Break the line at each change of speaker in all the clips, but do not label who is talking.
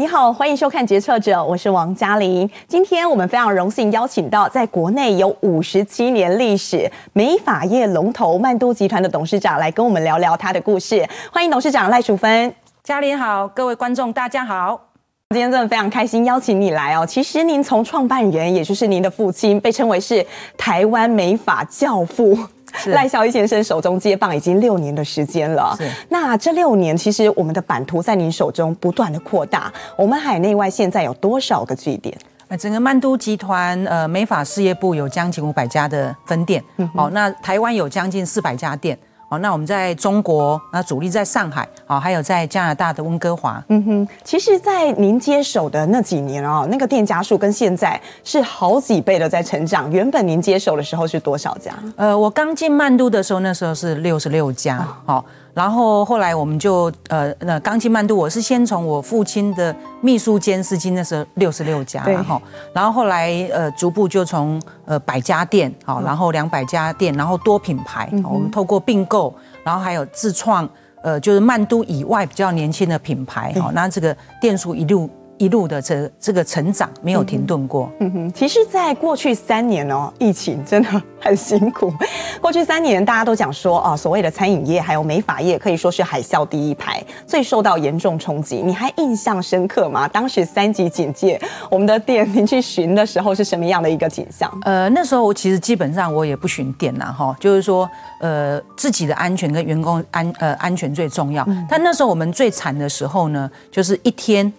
你好，欢迎收看《决策者》，我是王嘉玲。今天我们非常荣幸邀请到在国内有五十七年历史美发业龙头曼都集团的董事长来跟我们聊聊他的故事。欢迎董事长赖淑芬。
嘉玲好，各位观众大家好。
今天真的非常开心邀请你来哦。其实您从创办人，也就是您的父亲，被称为是台湾美发教父。赖萧一先生手中接棒已经六年的时间了。是，那这六年其实我们的版图在您手中不断的扩大。我们海内外现在有多少个据点？
呃，整个曼都集团呃美法事业部有将近五百家的分店。嗯，好，那台湾有将近四百家店。好，那我们在中国，那主力在上海，好，还有在加拿大的温哥华。
嗯哼，其实，在您接手的那几年哦，那个店家数跟现在是好几倍的在成长。原本您接手的时候是多少家？
呃，我刚进曼都的时候，那时候是六十六家。好、哦。然后后来我们就呃，那刚进曼都，我是先从我父亲的秘书兼司机那时候六十六家，然后然后后来呃逐步就从呃百家店好，然后两百家店，然后多品牌，我们透过并购，然后还有自创，呃就是曼都以外比较年轻的品牌，好，那这个店数一路。一路的这这个成长没有停顿过。
嗯哼，其实，在过去三年哦，疫情真的很辛苦。过去三年，大家都讲说啊，所谓的餐饮业还有美发业可以说是海啸第一排，最受到严重冲击。你还印象深刻吗？当时三级警戒，我们的店您去巡的时候是什么样的一个景象？
呃，那时候我其实基本上我也不巡店了，哈，就是说呃自己的安全跟员工安呃安全最重要。嗯。但那时候我们最惨的时候呢，就是一天。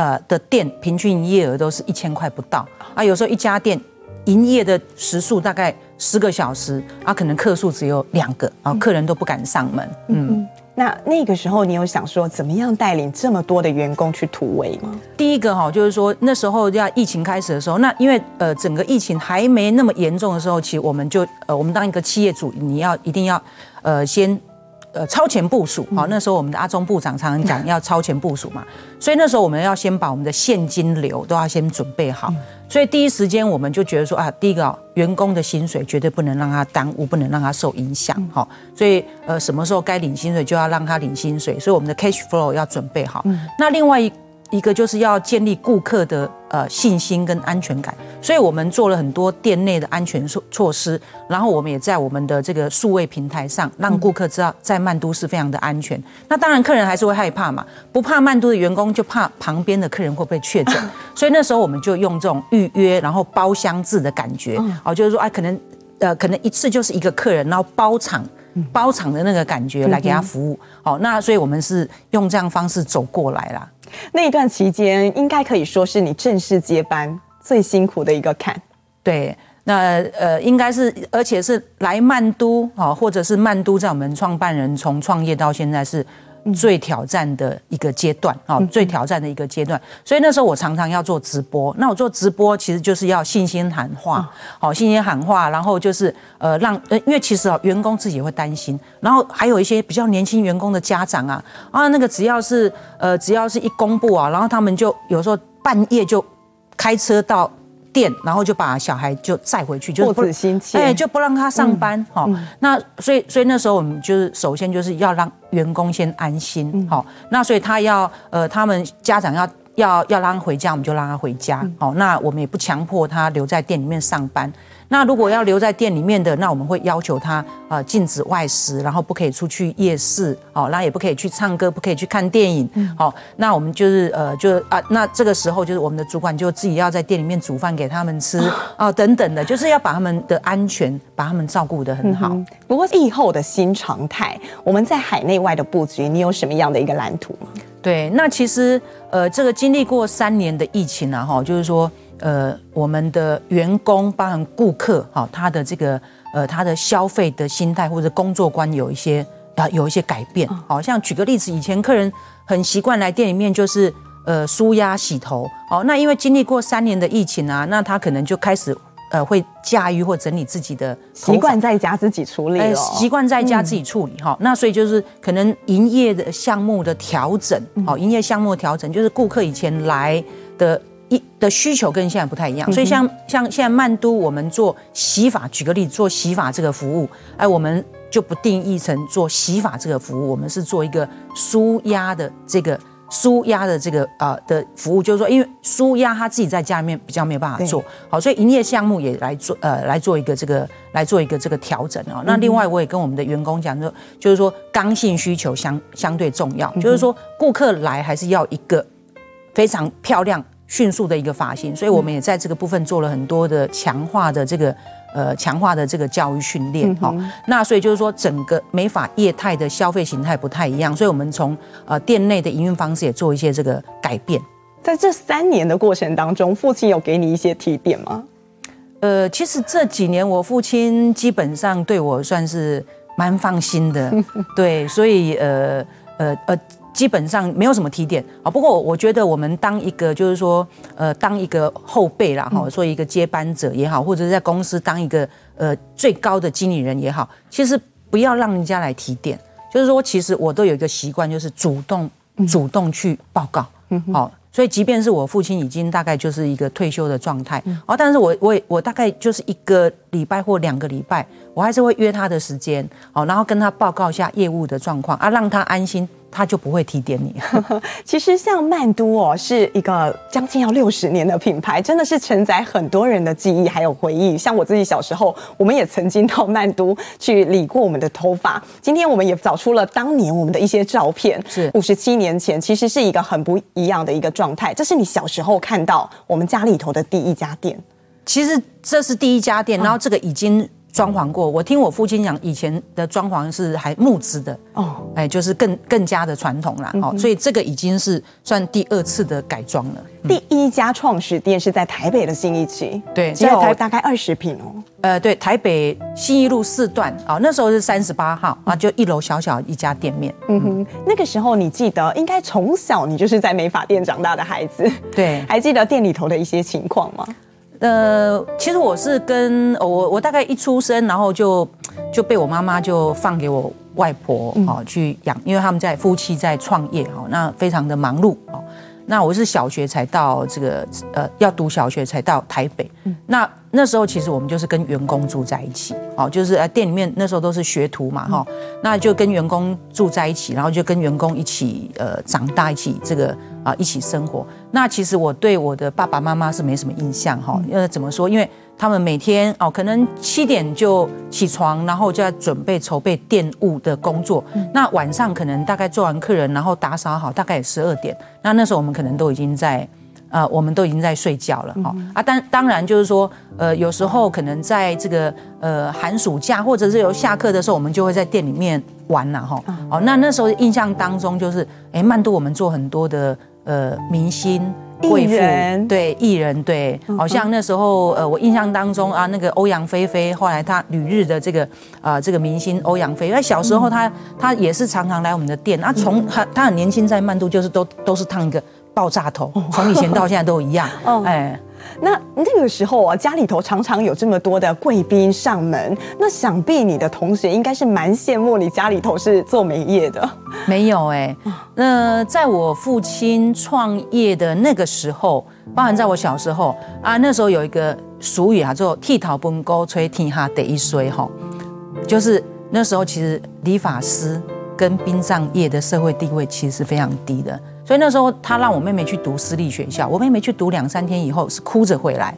呃的店平均营业额都是一千块不到啊，有时候一家店营业的时数大概十个小时啊，可能客数只有两个啊，客人都不敢上门。嗯，嗯，
那那个时候你有想说怎么样带领这么多的员工去突围吗？
第一个哈，就是说那时候要疫情开始的时候，那因为呃整个疫情还没那么严重的时候，其实我们就呃我们当一个企业主，你要一定要呃先。呃，超前部署，好，那时候我们的阿中部长常常讲要超前部署嘛，所以那时候我们要先把我们的现金流都要先准备好，所以第一时间我们就觉得说啊，第一个员工的薪水绝对不能让他耽误，不能让他受影响，好，所以呃什么时候该领薪水就要让他领薪水，所以我们的 cash flow 要准备好，那另外一。一个就是要建立顾客的呃信心跟安全感，所以我们做了很多店内的安全措措施，然后我们也在我们的这个数位平台上让顾客知道在曼都是非常的安全。那当然客人还是会害怕嘛，不怕曼都的员工就怕旁边的客人会不会确诊，所以那时候我们就用这种预约然后包厢制的感觉，哦，就是说啊可能呃可能一次就是一个客人，然后包场包场的那个感觉来给他服务，好，那所以我们是用这样方式走过来啦。
那一段期间，应该可以说是你正式接班最辛苦的一个坎。
对，那呃，应该是，而且是来曼都啊，或者是曼都在我们创办人从创业到现在是。最挑战的一个阶段啊，最挑战的一个阶段，所以那时候我常常要做直播。那我做直播其实就是要信心喊话，好，信心喊话，然后就是呃让呃，因为其实啊员工自己也会担心，然后还有一些比较年轻员工的家长啊啊那个只要是呃只要是一公布啊，然后他们就有时候半夜就开车到。店，然后就把小孩就载回去，就
不
哎，就不让他上班，哈、嗯，那所以所以那时候我们就是首先就是要让员工先安心，好、嗯，那所以他要呃，他们家长要要要让他回家，我们就让他回家，好、嗯，那我们也不强迫他留在店里面上班。那如果要留在店里面的，那我们会要求他呃禁止外食，然后不可以出去夜市，哦，那也不可以去唱歌，不可以去看电影，好、嗯，那我们就是呃就啊，那这个时候就是我们的主管就自己要在店里面煮饭给他们吃啊，等等的，就是要把他们的安全把他们照顾得很好、嗯。
不过疫后的新常态，我们在海内外的布局，你有什么样的一个蓝图吗？
对，那其实呃这个经历过三年的疫情啊，哈，就是说。呃，我们的员工包含顾客，哈，他的这个呃，他的消费的心态或者工作观有一些啊，有一些改变。好像举个例子，以前客人很习惯来店里面就是呃舒压洗头，哦，那因为经历过三年的疫情啊，那他可能就开始呃会驾驭或整理自己的
习惯在家自己处理，
习惯在家自己处理哈。那所以就是可能营业的项目的调整，好，营业项目的调整就是顾客以前来的。一的需求跟现在不太一样，所以像像现在曼都，我们做洗发，举个例子，做洗发这个服务，哎，我们就不定义成做洗发这个服务，我们是做一个舒压的这个舒压的这个呃的服务，就是说，因为舒压他自己在家里面比较没有办法做。好，所以营业项目也来做呃来做一个这个来做一个这个调整啊。那另外我也跟我们的员工讲说，就是说刚性需求相相对重要，就是说顾客来还是要一个非常漂亮迅速的一个发型，所以我们也在这个部分做了很多的强化的这个。呃，强化的这个教育训练，哈、嗯，那所以就是说，整个美发业态的消费形态不太一样，所以我们从呃店内的营运方式也做一些这个改变。
在这三年的过程当中，父亲有给你一些提点吗？
呃，其实这几年我父亲基本上对我算是蛮放心的，对，所以呃呃呃。呃基本上没有什么提点。啊，不过我觉得我们当一个就是说，呃，当一个后辈啦哈，做一个接班者也好，或者是在公司当一个呃最高的经理人也好，其实不要让人家来提点，就是说，其实我都有一个习惯，就是主动主动去报告，好，所以即便是我父亲已经大概就是一个退休的状态，哦，但是我我我大概就是一个礼拜或两个礼拜，我还是会约他的时间，好，然后跟他报告一下业务的状况啊，让他安心。他就不会提点你。
其实像曼都哦，是一个将近要六十年的品牌，真的是承载很多人的记忆还有回忆。像我自己小时候，我们也曾经到曼都去理过我们的头发。今天我们也找出了当年我们的一些照片，是五十七年前，其实是一个很不一样的一个状态。这是你小时候看到我们家里头的第一家店。
其实这是第一家店，然后这个已经。装潢过，我听我父亲讲，以前的装潢是还木质的哦，哎，就是更更加的传统啦，哦，所以这个已经是算第二次的改装了。
第一家创始店是在台北的新一期，
对，
只有大概二十平哦。
呃，对，台北新一路四段啊，那时候是三十八号啊，就一楼小小一家店面。
嗯哼，那个时候你记得，应该从小你就是在美发店长大的孩子，
对，
还记得店里头的一些情况吗？
呃，其实我是跟我我大概一出生，然后就就被我妈妈就放给我外婆哦去养，因为他们在夫妻在创业哈，那非常的忙碌哦。那我是小学才到这个呃，要读小学才到台北。那那时候其实我们就是跟员工住在一起，哦，就是呃店里面那时候都是学徒嘛哈，那就跟员工住在一起，然后就跟员工一起呃长大，一起这个啊一起生活。那其实我对我的爸爸妈妈是没什么印象哈，因为怎么说？因为他们每天哦，可能七点就起床，然后就要准备筹备店务的工作。那晚上可能大概做完客人，然后打扫好，大概也十二点。那那时候我们可能都已经在呃，我们都已经在睡觉了哈。啊，当当然就是说，呃，有时候可能在这个呃寒暑假或者是有下课的时候，我们就会在店里面玩了哈。哦，那那时候印象当中就是，哎，曼都我们做很多的。呃，明星、贵妇，对艺人，对，好像那时候，呃，我印象当中啊，那个欧阳菲菲，后来她旅日的这个啊、呃，这个明星欧阳菲菲，小时候她她也是常常来我们的店，啊，从她她很年轻在曼都，就是都都是烫一个爆炸头，从以前到现在都一样，哎。
那那个时候啊，家里头常常有这么多的贵宾上门，那想必你的同学应该是蛮羡慕你家里头是做美业的。
没有哎，那在我父亲创业的那个时候，包含在我小时候啊，那时候有一个俗语啊，叫“剃头本高吹天下第一衰”哈，就是那时候其实理发师跟殡葬业的社会地位其实是非常低的。所以那时候他让我妹妹去读私立学校，我妹妹去读两三天以后是哭着回来，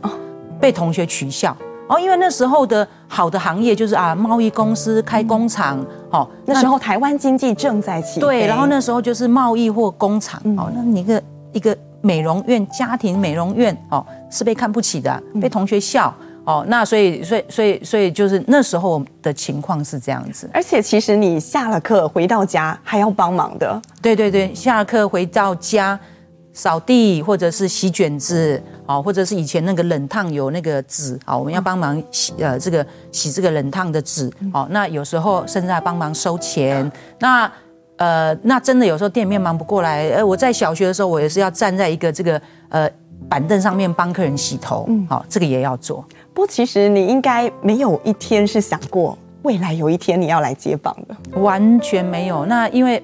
被同学取笑。哦，因为那时候的好的行业就是啊贸易公司开工厂哦，
那时候台湾经济正在起飞，
对，然后那时候就是贸易或工厂哦，那你一个一个美容院家庭美容院哦是被看不起的，被同学笑。哦，那所以，所以，所以，所以就是那时候的情况是这样子。
而且，其实你下了课回到家还要帮忙的。
对对对，下了课回到家扫地，或者是洗卷子，哦，或者是以前那个冷烫有那个纸，哦，我们要帮忙洗呃这个洗这个冷烫的纸。哦，那有时候甚至还帮忙收钱。那呃，那真的有时候店面忙不过来，呃，我在小学的时候，我也是要站在一个这个呃板凳上面帮客人洗头。嗯，好，这个也要做。
不过，其实你应该没有一天是想过未来有一天你要来接棒的，
完全没有。那因为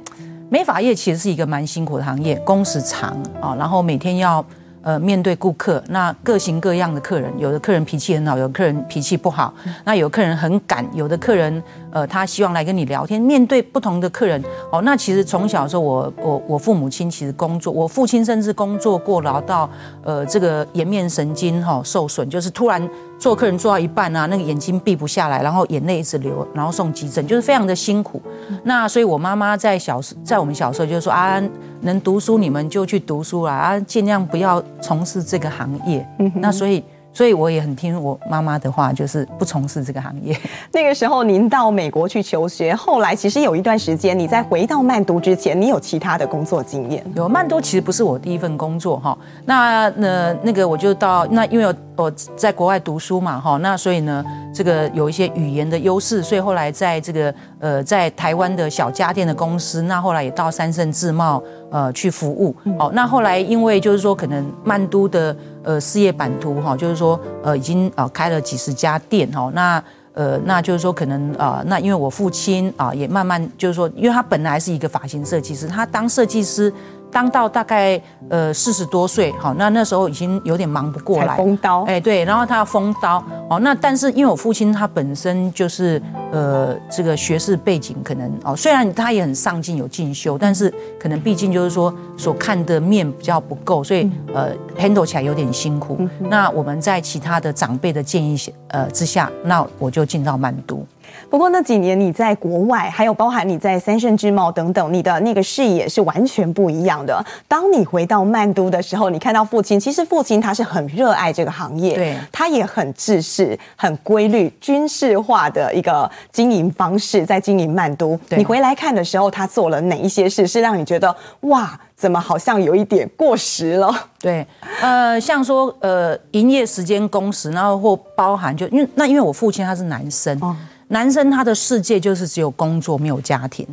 美发业其实是一个蛮辛苦的行业，工时长啊，然后每天要呃面对顾客，那各型各样的客人，有的客人脾气很好，有的客人脾气不好，那有客人很赶，有的客人呃，他希望来跟你聊天，面对不同的客人哦。那其实从小的时候，我我我父母亲其实工作，我父亲甚至工作过劳到呃这个颜面神经哈、哦、受损，就是突然做客人做到一半啊，那个眼睛闭不下来，然后眼泪一直流，然后送急诊，就是非常的辛苦。那所以我妈妈在小时在我们小时候就说啊，能读书你们就去读书啦，啊，尽量不要从事这个行业。那所以。所以我也很听我妈妈的话，就是不从事这个行业。
那个时候您到美国去求学，后来其实有一段时间，你在回到曼都之前，你有其他的工作经验？
有，曼都其实不是我第一份工作哈。那那那个我就到那，因为我我在国外读书嘛哈，那所以呢，这个有一些语言的优势，所以后来在这个呃在台湾的小家电的公司，那后来也到三盛自贸呃去服务。哦，那后来因为就是说可能曼都的。呃，事业版图哈，就是说，呃，已经啊开了几十家店哈，那呃，那就是说，可能啊，那因为我父亲啊，也慢慢就是说，因为他本来是一个发型设计师，他当设计师。当到大概呃四十多岁，好，那那时候已经有点忙不过来，
封刀，
哎对，然后他要封刀，哦，那但是因为我父亲他本身就是呃这个学识背景可能哦，虽然他也很上进有进修，但是可能毕竟就是说所看的面比较不够，所以呃 handle 起来有点辛苦。那我们在其他的长辈的建议呃之下，那我就进到曼都。
不过那几年你在国外，还有包含你在三圣之贸等等，你的那个视野是完全不一样的。当你回到曼都的时候，你看到父亲，其实父亲他是很热爱这个行业，
对，
他也很制式、很规律、军事化的一个经营方式，在经营曼都。你回来看的时候，他做了哪一些事，是让你觉得哇，怎么好像有一点过时了？
对，呃，像说呃，营业时间、工时，然后或包含就因为那因为我父亲他是男生。哦男生他的世界就是只有工作没有家庭，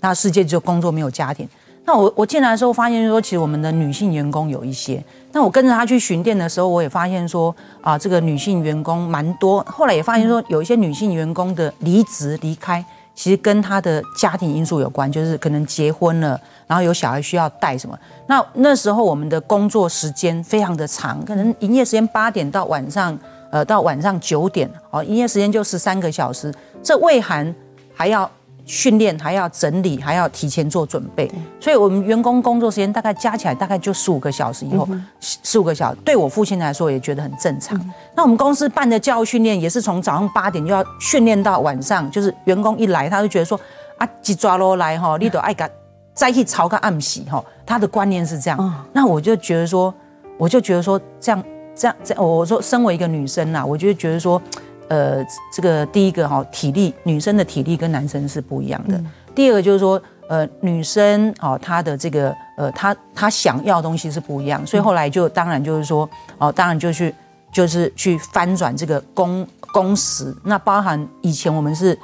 他世界只有工作没有家庭。那我我进来的时候发现说，其实我们的女性员工有一些。那我跟着他去巡店的时候，我也发现说啊，这个女性员工蛮多。后来也发现说，有一些女性员工的离职离开，其实跟他的家庭因素有关，就是可能结婚了，然后有小孩需要带什么。那那时候我们的工作时间非常的长，可能营业时间八点到晚上。呃，到晚上九点，哦，营业时间就十三个小时，这胃寒还要训练，还要整理，还要提前做准备，所以我们员工工作时间大概加起来大概就十五个小时以后，十五个小时，对我父亲来说也觉得很正常。那我们公司办的教育训练也是从早上八点就要训练到晚上，就是员工一来，他就觉得说啊，一抓罗来哈，你都爱干，再去炒个暗喜哈，他的观念是这样。那我就觉得说，我就觉得说这样。这样，这我说，身为一个女生呐，我就觉得说，呃，这个第一个哈，体力，女生的体力跟男生是不一样的。嗯、第二个就是说，呃，女生哦，她的这个呃，她她想要的东西是不一样，所以后来就当然就是说，哦，当然就去就是去翻转这个工工时，那包含以前我们是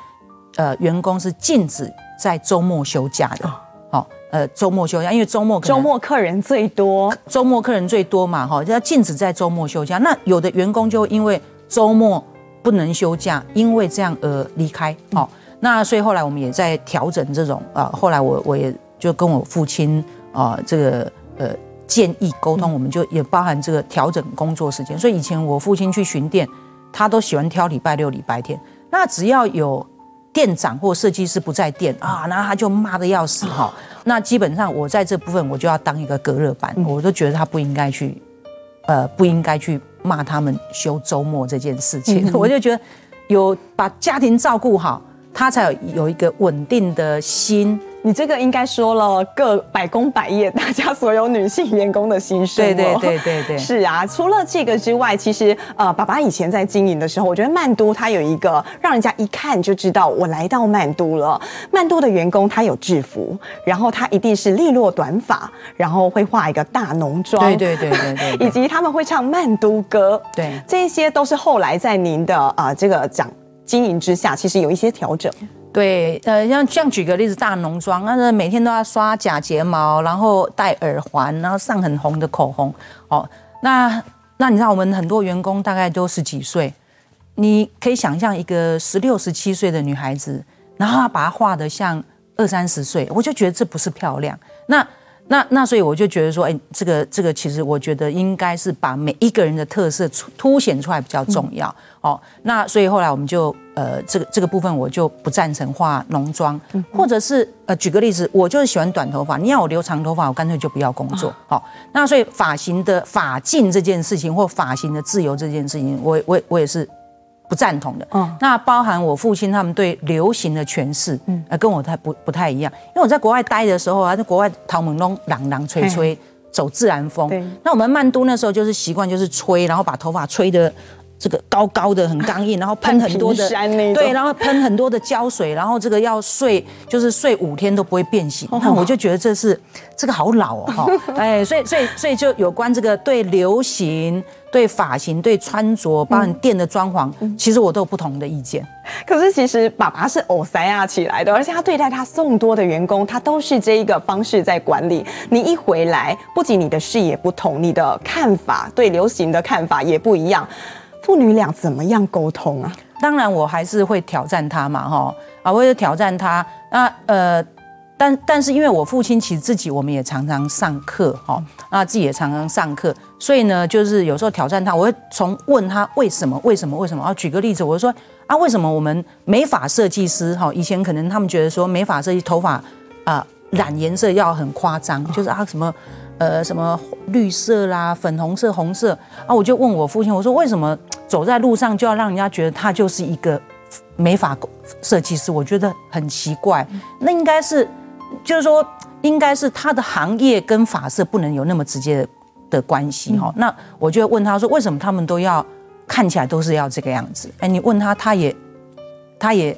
呃员工是禁止在周末休假的。呃，周末休假，因为周末
周末客人最多，
周末客人最多嘛，哈，就要禁止在周末休假。那有的员工就因为周末不能休假，因为这样而离开，好，那所以后来我们也在调整这种啊。后来我我也就跟我父亲啊，这个呃建议沟通，我们就也包含这个调整工作时间。所以以前我父亲去巡店，他都喜欢挑礼拜六、礼拜天。那只要有店长或设计师不在店啊，然后他就骂的要死哈。那基本上我在这部分我就要当一个隔热板，我都觉得他不应该去，呃，不应该去骂他们休周末这件事情。我就觉得有把家庭照顾好，他才有有一个稳定的心。
你这个应该说了各百工百业，大家所有女性员工的心声。
对对对对对，
是啊。除了这个之外，其实呃，爸爸以前在经营的时候，我觉得曼都它有一个让人家一看就知道我来到曼都了。曼都的员工他有制服，然后他一定是利落短发，然后会画一个大浓妆。
对对对对对，
以及他们会唱曼都歌。
对，
这些都是后来在您的啊、呃、这个讲经营之下，其实有一些调整。
对，呃，像像举个例子，大浓妆，那是每天都要刷假睫毛，然后戴耳环，然后上很红的口红，哦，那那你知道我们很多员工大概都十几岁，你可以想象一个十六、十七岁的女孩子，然后把她画得像二三十岁，我就觉得这不是漂亮。那那那所以我就觉得说，哎，这个这个其实我觉得应该是把每一个人的特色凸凸显出来比较重要。哦，那所以后来我们就呃这个这个部分我就不赞成化浓妆，或者是呃举个例子，我就是喜欢短头发，你要我留长头发，我干脆就不要工作。好，那所以发型的发禁这件事情，或发型的自由这件事情，我我我也是。不赞同的，嗯，那包含我父亲他们对流行的诠释，嗯，呃，跟我太不不太一样，因为我在国外待的时候啊，在国外头毛拢朗朗吹吹，走自然风，对，那我们曼都那时候就是习惯就是吹，然后把头发吹得。这个高高的很刚硬，然后喷很多的对，然后喷很多的胶水，然后这个要睡就是睡五天都不会变形。那我就觉得这是这个好老哦，哎，所以所以所以就有关这个对流行、对发型、对穿着，包括店的装潢，其实我都有不同的意见。
可是其实爸爸是欧塞亚起来的，而且他对待他众多的员工，他都是这一个方式在管理。你一回来，不仅你的视野不同，你的看法对流行的看法也不一样。父女俩怎么样沟通啊？
当然，我还是会挑战他嘛，哈啊，我会挑战他。那呃，但但是因为我父亲其实自己，我们也常常上课，哈，那自己也常常上课，所以呢，就是有时候挑战他，我会从问他为什么，为什么，为什么？啊，举个例子，我就说啊，为什么我们美发设计师，哈，以前可能他们觉得说美发设计头发啊染颜色要很夸张，就是啊什么。呃，什么绿色啦、粉红色、红色啊？我就问我父亲，我说为什么走在路上就要让人家觉得他就是一个美发设计师？我觉得很奇怪。那应该是，就是说，应该是他的行业跟发色不能有那么直接的的关系哈。那我就问他说，为什么他们都要看起来都是要这个样子？哎，你问他，他也，他也。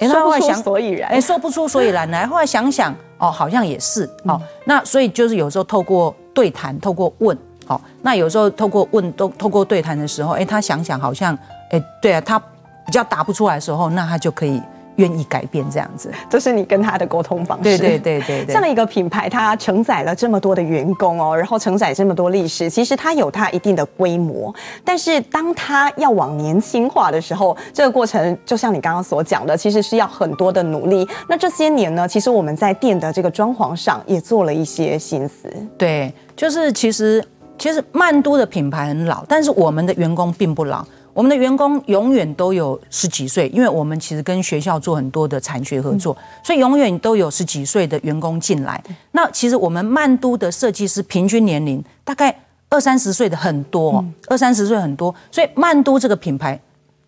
说不出所以然，
哎，说不出所以然来。后来想想，哦，好像也是，哦，那所以就是有时候透过对谈，透过问，好，那有时候透过问，都透过对谈的时候，哎，他想想好像，哎，对啊，他比较答不出来的时候，那他就可以。愿意改变这样子，
这是你跟他的沟通方式。
对对对对对，
这样一个品牌，它承载了这么多的员工哦，然后承载这么多历史，其实它有它一定的规模。但是当它要往年轻化的时候，这个过程就像你刚刚所讲的，其实是要很多的努力。那这些年呢，其实我们在店的这个装潢上也做了一些心思。
对，就是其实其实曼都的品牌很老，但是我们的员工并不老。我们的员工永远都有十几岁，因为我们其实跟学校做很多的产学合作，所以永远都有十几岁的员工进来。那其实我们曼都的设计师平均年龄大概二三十岁的很多，二三十岁很多，所以曼都这个品牌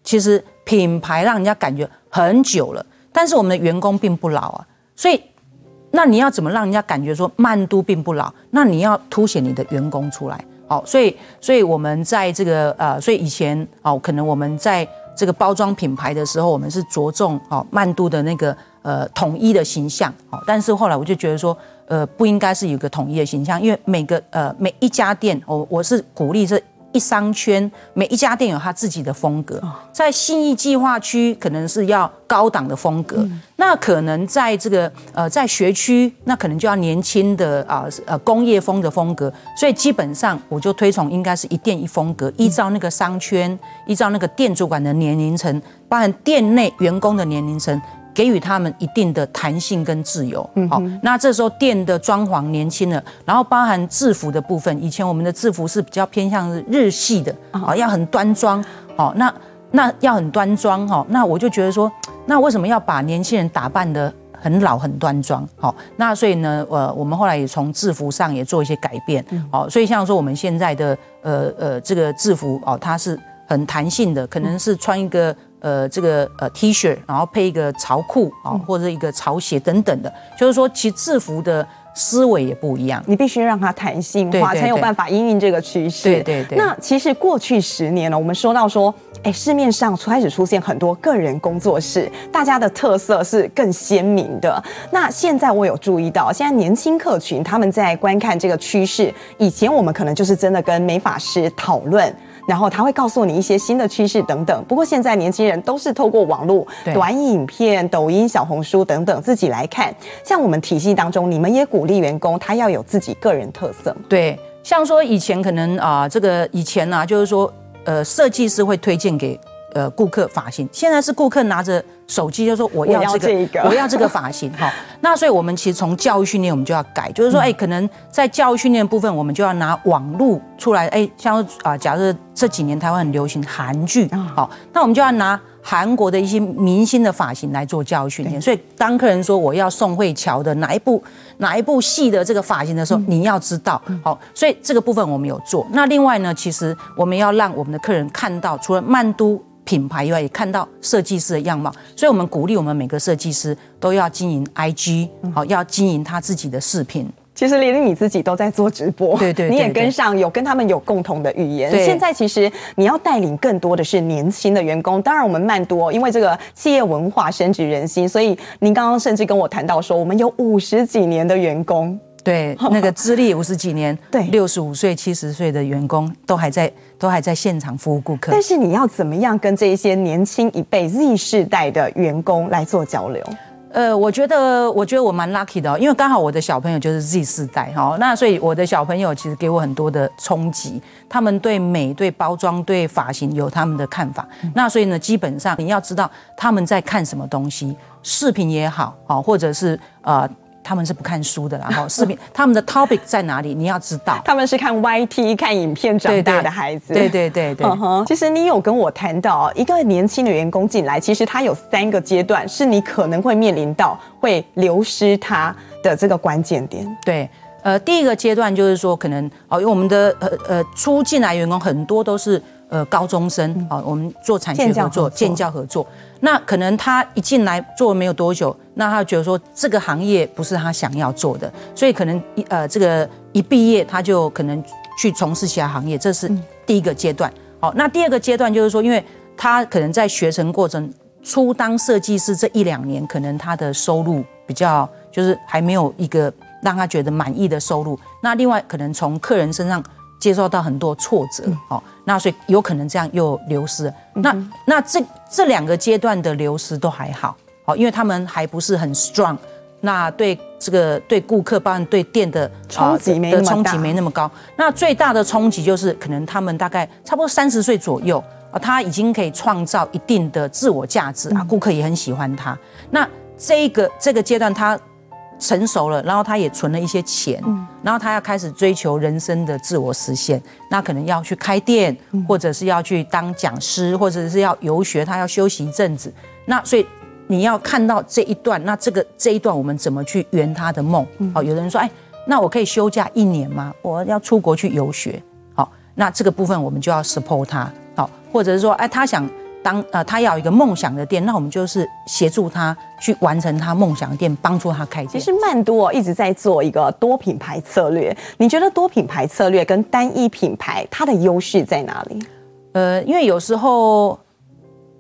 其实品牌让人家感觉很久了，但是我们的员工并不老啊。所以那你要怎么让人家感觉说曼都并不老？那你要凸显你的员工出来。哦，所以，所以我们在这个呃，所以以前哦，可能我们在这个包装品牌的时候，我们是着重哦曼都的那个呃统一的形象。哦，但是后来我就觉得说，呃，不应该是有个统一的形象，因为每个呃每一家店，我我是鼓励这。一商圈，每一家店有他自己的风格，在信义计划区可能是要高档的风格，那可能在这个呃在学区，那可能就要年轻的啊呃工业风的风格，所以基本上我就推崇应该是一店一风格，依照那个商圈，依照那个店主管的年龄层，包含店内员工的年龄层。给予他们一定的弹性跟自由，好，那这时候店的装潢年轻了，然后包含制服的部分，以前我们的制服是比较偏向日系的，啊，要很端庄，好，那那要很端庄，哈，那我就觉得说，那为什么要把年轻人打扮得很老很端庄？好，那所以呢，呃，我们后来也从制服上也做一些改变，好，所以像说我们现在的呃呃这个制服哦，它是很弹性的，可能是穿一个。呃，这个呃 T 恤，然后配一个潮裤啊，或者一个潮鞋等等的，就是说，其实制服的思维也不一样，
你必须让它弹性化，才有办法因应这个趋势。
对对对。
那其实过去十年呢，我们说到说，哎，市面上开始出现很多个人工作室，大家的特色是更鲜明的。那现在我有注意到，现在年轻客群他们在观看这个趋势，以前我们可能就是真的跟美发师讨论。然后他会告诉你一些新的趋势等等。不过现在年轻人都是透过网络、短影片、抖音、小红书等等自己来看。像我们体系当中，你们也鼓励员工他要有自己个人特色。
对，像说以前可能啊、呃，这个以前呢、啊，就是说呃，设计师会推荐给呃顾客发型，现在是顾客拿着手机就说我要这个，我要这个，发型哈。那所以我们其实从教育训练我们就要改，就是说哎，可能在教育训练部分，我们就要拿网络出来，哎，像啊，假设这几年台湾很流行韩剧，好，那我们就要拿。韩国的一些明星的发型来做教育训。练，所以当客人说我要宋慧乔的哪一部哪一部戏的这个发型的时候，你要知道，好，所以这个部分我们有做。那另外呢，其实我们要让我们的客人看到，除了曼都品牌以外，也看到设计师的样貌。所以我们鼓励我们每个设计师都要经营 IG，好，要经营他自己的视频。
其实连你自己都在做直播，
对对，对，
你也跟上，有跟他们有共同的语言。
对，
现在其实你要带领更多的是年轻的员工。当然，我们曼多因为这个企业文化深植人心，所以您刚刚甚至跟我谈到说，我们有五十几年的员工，
对，那个资历五十几年，
对，
六十五岁、七十岁的员工都还在，都还在现场服务顾客。
但是你要怎么样跟这一些年轻一辈 Z 世代的员工来做交流？
呃，我觉得，我觉得我蛮 lucky 的，因为刚好我的小朋友就是 Z 世代哈，那所以我的小朋友其实给我很多的冲击，他们对美、对包装、对发型有他们的看法，那所以呢，基本上你要知道他们在看什么东西，视频也好，好，或者是呃。他们是不看书的啦，然后 视频他们的 topic 在哪里？你要知道，
他们是看 YT 看影片长大的孩子。
对对对对。
其实你有跟我谈到，一个年轻的员工进来，其实他有三个阶段，是你可能会面临到会流失他的这个关键点。
对，呃，第一个阶段就是说，可能哦，因为我们的呃呃初进来员工很多都是。呃，高中生啊、哦，我们做产学合作、建教合作。那可能他一进来做没有多久，那他就觉得说这个行业不是他想要做的，所以可能一呃这个一毕业他就可能去从事其他行业，这是第一个阶段。好，那第二个阶段就是说，因为他可能在学成过程初当设计师这一两年，可能他的收入比较就是还没有一个让他觉得满意的收入。那另外可能从客人身上。接受到很多挫折，哦，那所以有可能这样又流失了。那那这这两个阶段的流失都还好，哦，因为他们还不是很 strong，那对这个对顾客，包括对店的
冲击没那么大，
冲击没那么高。那最大的冲击就是可能他们大概差不多三十岁左右啊，他已经可以创造一定的自我价值啊，顾客也很喜欢他。那这个这个阶段他。成熟了，然后他也存了一些钱，然后他要开始追求人生的自我实现，那可能要去开店，或者是要去当讲师，或者是要游学，他要休息一阵子。那所以你要看到这一段，那这个这一段我们怎么去圆他的梦？好，有人说，哎，那我可以休假一年吗？我要出国去游学。好，那这个部分我们就要 support 他。好，或者是说，哎，他想。当呃，他要有一个梦想的店，那我们就是协助他去完成他梦想的店，帮助他开店。
其实曼都一直在做一个多品牌策略，你觉得多品牌策略跟单一品牌它的优势在哪里？
呃，因为有时候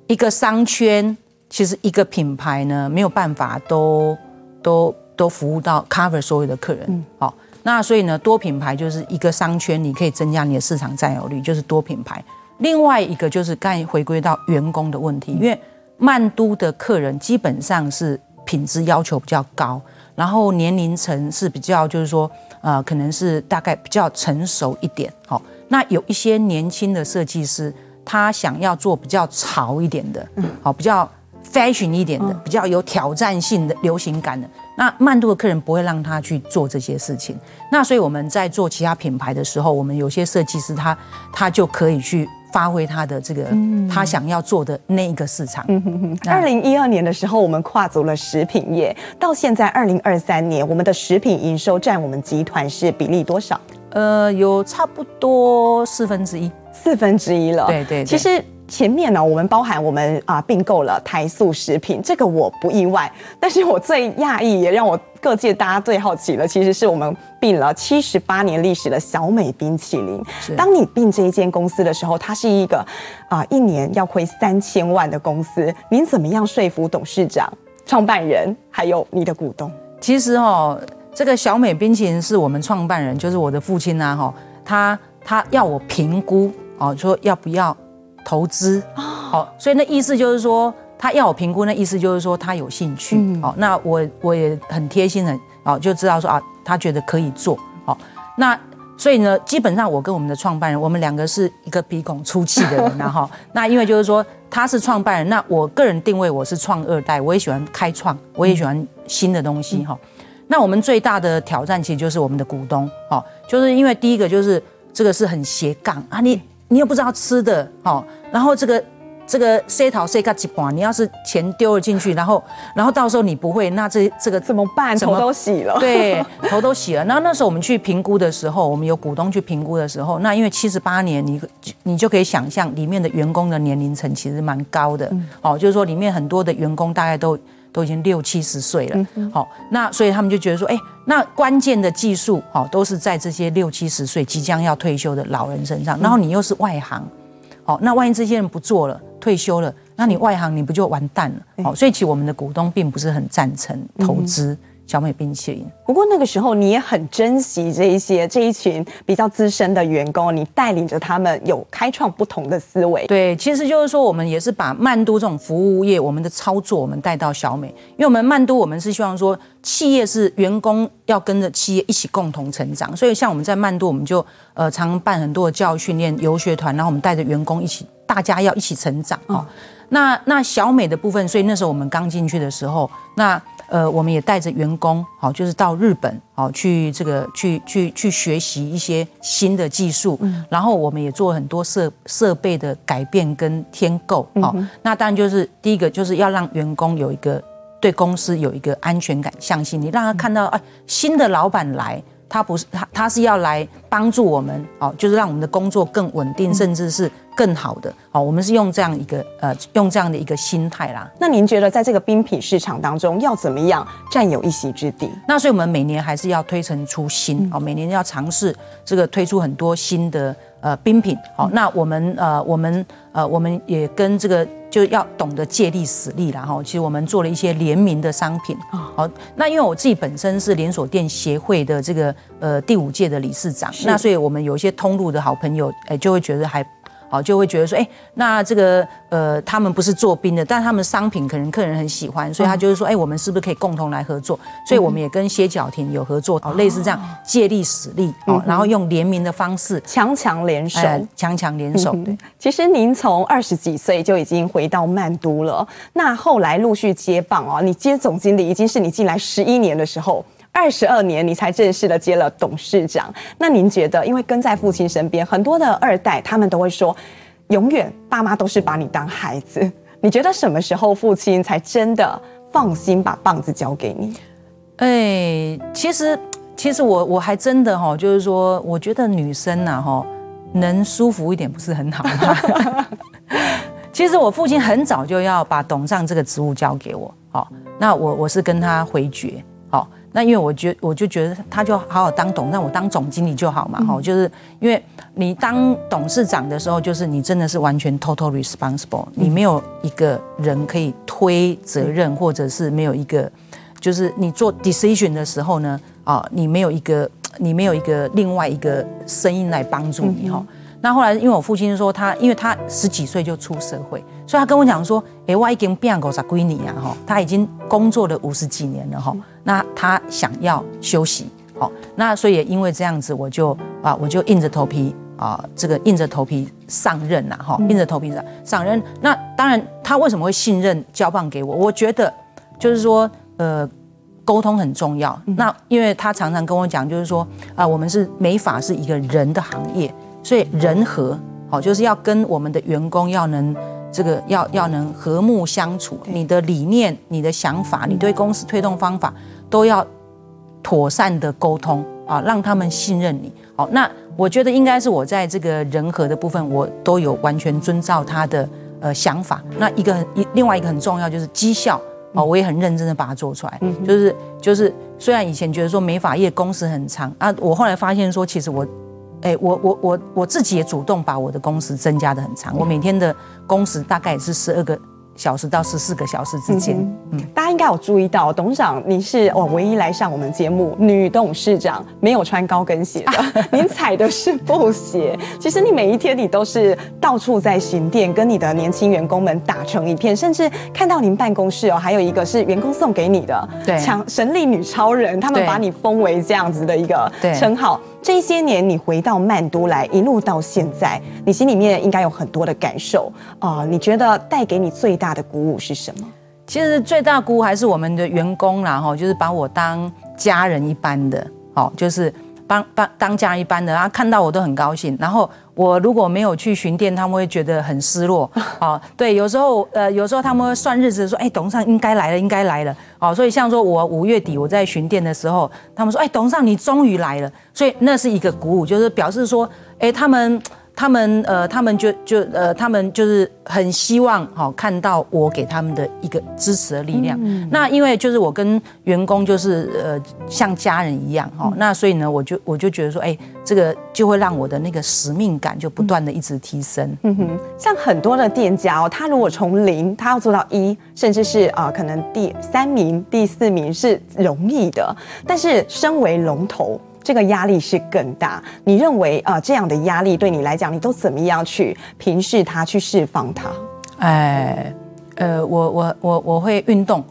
一个商圈其实一个品牌呢没有办法都都都服务到 cover 所有的客人，嗯，好，那所以呢多品牌就是一个商圈，你可以增加你的市场占有率，就是多品牌。另外一个就是刚回归到员工的问题，因为曼都的客人基本上是品质要求比较高，然后年龄层是比较就是说，呃，可能是大概比较成熟一点。好，那有一些年轻的设计师，他想要做比较潮一点的，好，比较 fashion 一点的，比较有挑战性的、流行感的。那曼都的客人不会让他去做这些事情。那所以我们在做其他品牌的时候，我们有些设计师他他就可以去。发挥他的这个他想要做的那一个市场。
二零一二年的时候，我们跨足了食品业，到现在二零二三年，我们的食品营收占我们集团是比例多少？
呃，有差不多四分之一，
四分之一了。
对对，
其实。前面呢，我们包含我们啊并购了台塑食品，这个我不意外。但是我最讶异，也让我各界大家最好奇的，其实是我们并了七十八年历史的小美冰淇淋。当你并这一间公司的时候，它是一个啊一年要亏三千万的公司，您怎么样说服董事长、创办人还有你的股东？
其实哦，这个小美冰淇淋是我们创办人，就是我的父亲啊，哈，他他要我评估哦，说要不要。投资，好，所以那意思就是说，他要我评估，那意思就是说他有兴趣，好，那我我也很贴心的，哦，就知道说啊，他觉得可以做，好，那所以呢，基本上我跟我们的创办人，我们两个是一个鼻孔出气的人，然后那因为就是说他是创办人，那我个人定位我是创二代，我也喜欢开创，我也喜欢新的东西哈。那我们最大的挑战其实就是我们的股东，哈，就是因为第一个就是这个是很斜杠啊，你你又不知道吃的，哦，然后这个。这个塞头塞个几半，你要是钱丢了进去，然后然后到时候你不会，那这这个
怎么办？头都洗了，
对，头都洗了。然后那时候我们去评估的时候，我们有股东去评估的时候，那因为七十八年，你你就可以想象里面的员工的年龄层其实蛮高的，哦，就是说里面很多的员工大概都都已经六七十岁了，好，那所以他们就觉得说，哎，那关键的技术，哦，都是在这些六七十岁即将要退休的老人身上，然后你又是外行，好，那万一这些人不做了。退休了，那你外行你不就完蛋了？好，所以其实我们的股东并不是很赞成投资小美冰淇淋。
不过那个时候你也很珍惜这一些这一群比较资深的员工，你带领着他们有开创不同的思维。
对，其实就是说我们也是把曼都这种服务业我们的操作我们带到小美，因为我们曼都我们是希望说企业是员工要跟着企业一起共同成长，所以像我们在曼都我们就呃常办很多的教育训练游学团，然后我们带着员工一起。大家要一起成长哦。那那小美的部分，所以那时候我们刚进去的时候，那呃，我们也带着员工，好，就是到日本，好，去这个去去去学习一些新的技术。然后我们也做很多设设备的改变跟添购。好，那当然就是第一个就是要让员工有一个对公司有一个安全感、向心力，让他看到哎，新的老板来。他不是他，他是要来帮助我们哦，就是让我们的工作更稳定，甚至是更好的哦。我们是用这样一个呃，用这样的一个心态啦。
那您觉得在这个冰品市场当中要怎么样占有一席之地？
那所以我们每年还是要推陈出新哦，每年要尝试这个推出很多新的。呃，冰品哦，那我们呃，我们呃，我们也跟这个就要懂得借力使力，然后其实我们做了一些联名的商品，好，那因为我自己本身是连锁店协会的这个呃第五届的理事长，那所以我们有一些通路的好朋友，哎，就会觉得还。好，就会觉得说，哎，那这个呃，他们不是做冰的，但他们商品可能客人很喜欢，所以他就是说，哎，我们是不是可以共同来合作？所以我们也跟歇脚亭有合作，哦，类似这样借力使力，哦，然后用联名的方式，
强强联手，
强强联手。对，
其实您从二十几岁就已经回到曼都了，那后来陆续接棒哦，你接总经理已经是你进来十一年的时候。二十二年，你才正式的接了董事长。那您觉得，因为跟在父亲身边，很多的二代他们都会说，永远爸妈都是把你当孩子。你觉得什么时候父亲才真的放心把棒子交给你？
哎，其实，其实我我还真的哈，就是说，我觉得女生呐哈，能舒服一点不是很好吗？其实我父亲很早就要把董事长这个职务交给我，好，那我我是跟他回绝，好。那因为我觉我就觉得他就好好当董，那我当总经理就好嘛，哈、嗯，就是因为你当董事长的时候，就是你真的是完全 total responsible，你没有一个人可以推责任，或者是没有一个，就是你做 decision 的时候呢，啊，你没有一个，你没有一个另外一个声音来帮助你哈。嗯那后来，因为我父亲说他，因为他十几岁就出社会，所以他跟我讲说，哎，我已经变过啥归你啊，哈，他已经工作了五十几年了，哈，那他想要休息，好，那所以也因为这样子，我就啊，我就硬着头皮啊，这个硬着头皮上任呐，哈，硬着头皮上上任。那当然，他为什么会信任交棒给我？我觉得就是说，呃，沟通很重要。那因为他常常跟我讲，就是说啊，我们是美法是一个人的行业。所以人和好，就是要跟我们的员工要能这个要要能和睦相处。你的理念、你的想法、你对公司推动方法都要妥善的沟通啊，让他们信任你。好，那我觉得应该是我在这个人和的部分，我都有完全遵照他的呃想法。那一个一另外一个很重要就是绩效啊，我也很认真的把它做出来。就是就是虽然以前觉得说美发业工时很长啊，我后来发现说其实我。哎，我我我我自己也主动把我的工时增加的很长，我每天的工时大概也是十二个小时到十四个小时之间。
嗯，大家应该有注意到，董事长你是哦唯一来上我们节目女董事长没有穿高跟鞋的，您踩的是布鞋。其实你每一天你都是到处在巡店，跟你的年轻员工们打成一片，甚至看到您办公室哦，还有一个是员工送给你的，对，强神力女超人，他们把你封为这样子的一个称号。这些年你回到曼都来，一路到现在，你心里面应该有很多的感受啊、呃。你觉得带给你最大的鼓舞是什么？
其实最大鼓舞还是我们的员工啦，哈，就是把我当家人一般的，好，就是。帮帮当家一般的，然后看到我都很高兴。然后我如果没有去巡店，他们会觉得很失落。哦，对，有时候呃，有时候他们会算日子说，哎，董事长应该来了，应该来了。哦，所以像说我五月底我在巡店的时候，他们说，哎，董事长你终于来了。所以那是一个鼓舞，就是表示说，哎，他们。他们呃，他们就就呃，他们就是很希望好、哦、看到我给他们的一个支持的力量。嗯、那因为就是我跟员工就是呃像家人一样哈、那所以呢，我就我就觉得说，哎，这个就会让我的那个使命感就不断的一直提升。嗯
哼，像很多的店家哦，他如果从零他要做到一，甚至是啊、呃、可能第三名、第四名是容易的，但是身为龙头。这个压力是更大。你认为啊、呃，这样的压力对你来讲，你都怎么样去平视它，去释放它？
哎，呃，我我我我会运动。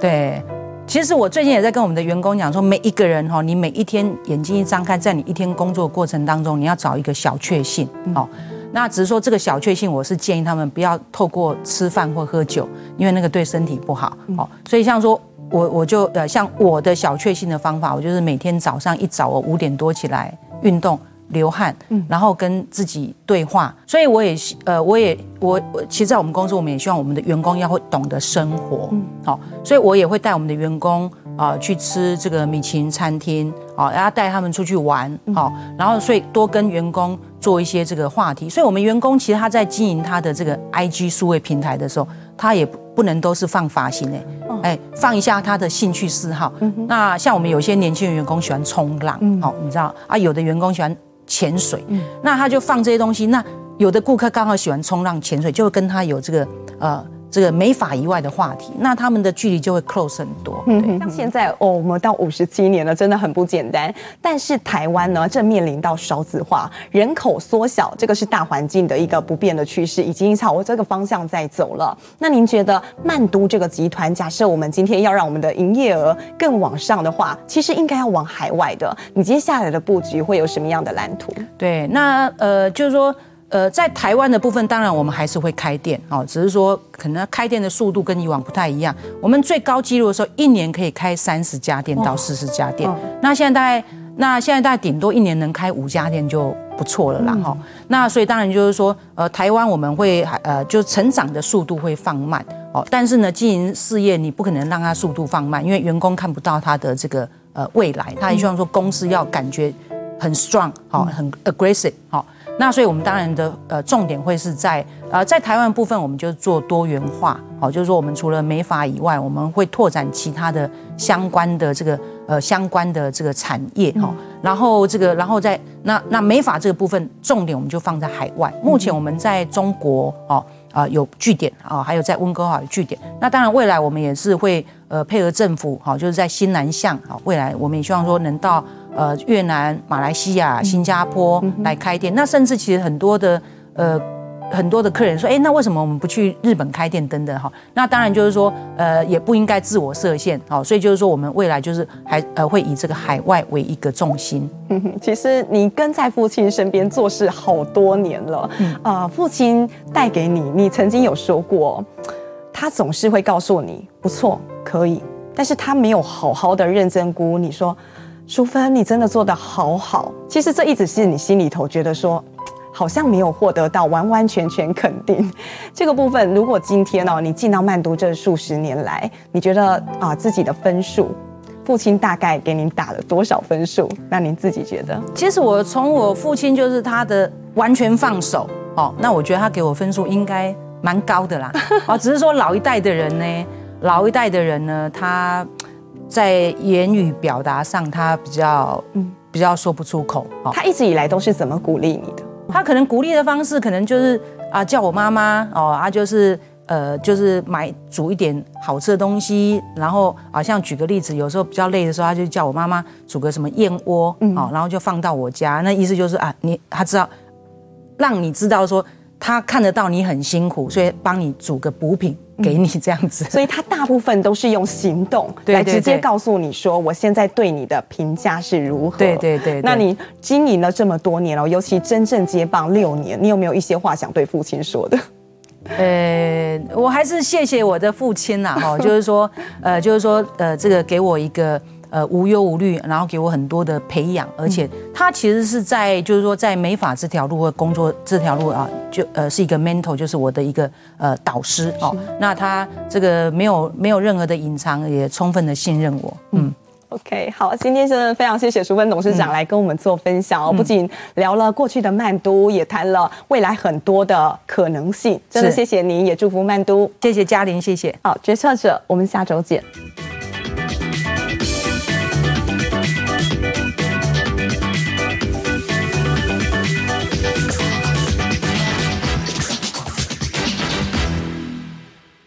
对，其实我最近也在跟我们的员工讲说，每一个人哈，你每一天眼睛一张开，在你一天工作过程当中，你要找一个小确幸。好，那只是说这个小确幸，我是建议他们不要透过吃饭或喝酒，因为那个对身体不好。好，所以像说。我我就呃，像我的小确幸的方法，我就是每天早上一早我五点多起来运动流汗，然后跟自己对话。所以我也呃，我也我我，其实，在我们公司，我们也希望我们的员工要会懂得生活，好，所以我也会带我们的员工啊去吃这个米其林餐厅，好，然后带他们出去玩，好，然后所以多跟员工做一些这个话题。所以我们员工其实他在经营他的这个 IG 数位平台的时候，他也不能都是放发型哎。哎，放一下他的兴趣嗜好。那像我们有些年轻人员工喜欢冲浪，嗯、哦，你知道啊？有的员工喜欢潜水，嗯、那他就放这些东西。那有的顾客刚好喜欢冲浪、潜水，就会跟他有这个呃。这个美法以外的话题，那他们的距离就会 close 很多。
嗯，像现在哦，我们到五十七年了，真的很不简单。但是台湾呢，正面临到少子化、人口缩小，这个是大环境的一个不变的趋势，已经朝这个方向在走了。那您觉得曼都这个集团，假设我们今天要让我们的营业额更往上的话，其实应该要往海外的。你接下来的布局会有什么样的蓝图？
对，那呃，就是说。呃，在台湾的部分，当然我们还是会开店哦，只是说可能开店的速度跟以往不太一样。我们最高纪录的时候，一年可以开三十家店到四十家店。那现在大概，那现在大概顶多一年能开五家店就不错了啦哈。嗯、那所以当然就是说，呃，台湾我们会呃，就成长的速度会放慢哦。但是呢，经营事业你不可能让它速度放慢，因为员工看不到他的这个呃未来，他也希望说公司要感觉很 strong 好，很 aggressive 好。那所以，我们当然的呃重点会是在呃在台湾部分，我们就做多元化，好，就是说我们除了美发以外，我们会拓展其他的相关的这个呃相关的这个产业哈，然后这个然后在那那美发这个部分，重点我们就放在海外。目前我们在中国哦啊有据点啊，还有在温哥华有据点。那当然未来我们也是会呃配合政府好，就是在新南向好，未来我们也希望说能到。呃，越南、马来西亚、新加坡来开店，那甚至其实很多的呃很多的客人说，哎，那为什么我们不去日本开店等等哈？那当然就是说，呃，也不应该自我设限，好，所以就是说，我们未来就是还呃会以这个海外为一个重心。
其实你跟在父亲身边做事好多年了，啊、呃，父亲带给你，你曾经有说过，他总是会告诉你不错可以，但是他没有好好的认真估你说。淑芬，你真的做得好好。其实这一直是你心里头觉得说，好像没有获得到完完全全肯定这个部分。如果今天哦，你进到曼都这数十年来，你觉得啊自己的分数，父亲大概给您打了多少分数？那您自己觉得？
其实我从我父亲就是他的完全放手哦，那我觉得他给我分数应该蛮高的啦。啊，只是说老一代的人呢，老一代的人呢，他。在言语表达上，他比较嗯比较说不出口。
他一直以来都是怎么鼓励你的？
他可能鼓励的方式，可能就是啊叫我妈妈哦，啊就是呃就是买煮一点好吃的东西，然后啊像举个例子，有时候比较累的时候，他就叫我妈妈煮个什么燕窝，嗯，然后就放到我家，那意思就是啊你他知道让你知道说他看得到你很辛苦，所以帮你煮个补品。给你这样子。
所以他大部分都是用行动来直接告诉你说，我现在对你的评价是如何。
对对对。
那你经营了这么多年了，尤其真正接棒六年，你有没有一些话想对父亲说的？
呃，我还是谢谢我的父亲呐，哈，就是说，呃，就是说，呃，这个给我一个呃无忧无虑，然后给我很多的培养，而且他其实是在就是说在美法这条路或工作这条路啊，就呃是一个 mentor，就是我的一个呃导师哦。那他这个没有没有任何的隐藏，也充分的信任我，嗯。
OK，好，今天真的非常谢谢淑芬董事长来跟我们做分享哦，嗯、不仅聊了过去的曼都，也谈了未来很多的可能性。真的谢谢您，也祝福曼都。
谢谢嘉玲，谢谢。
好，决策者，我们下周见。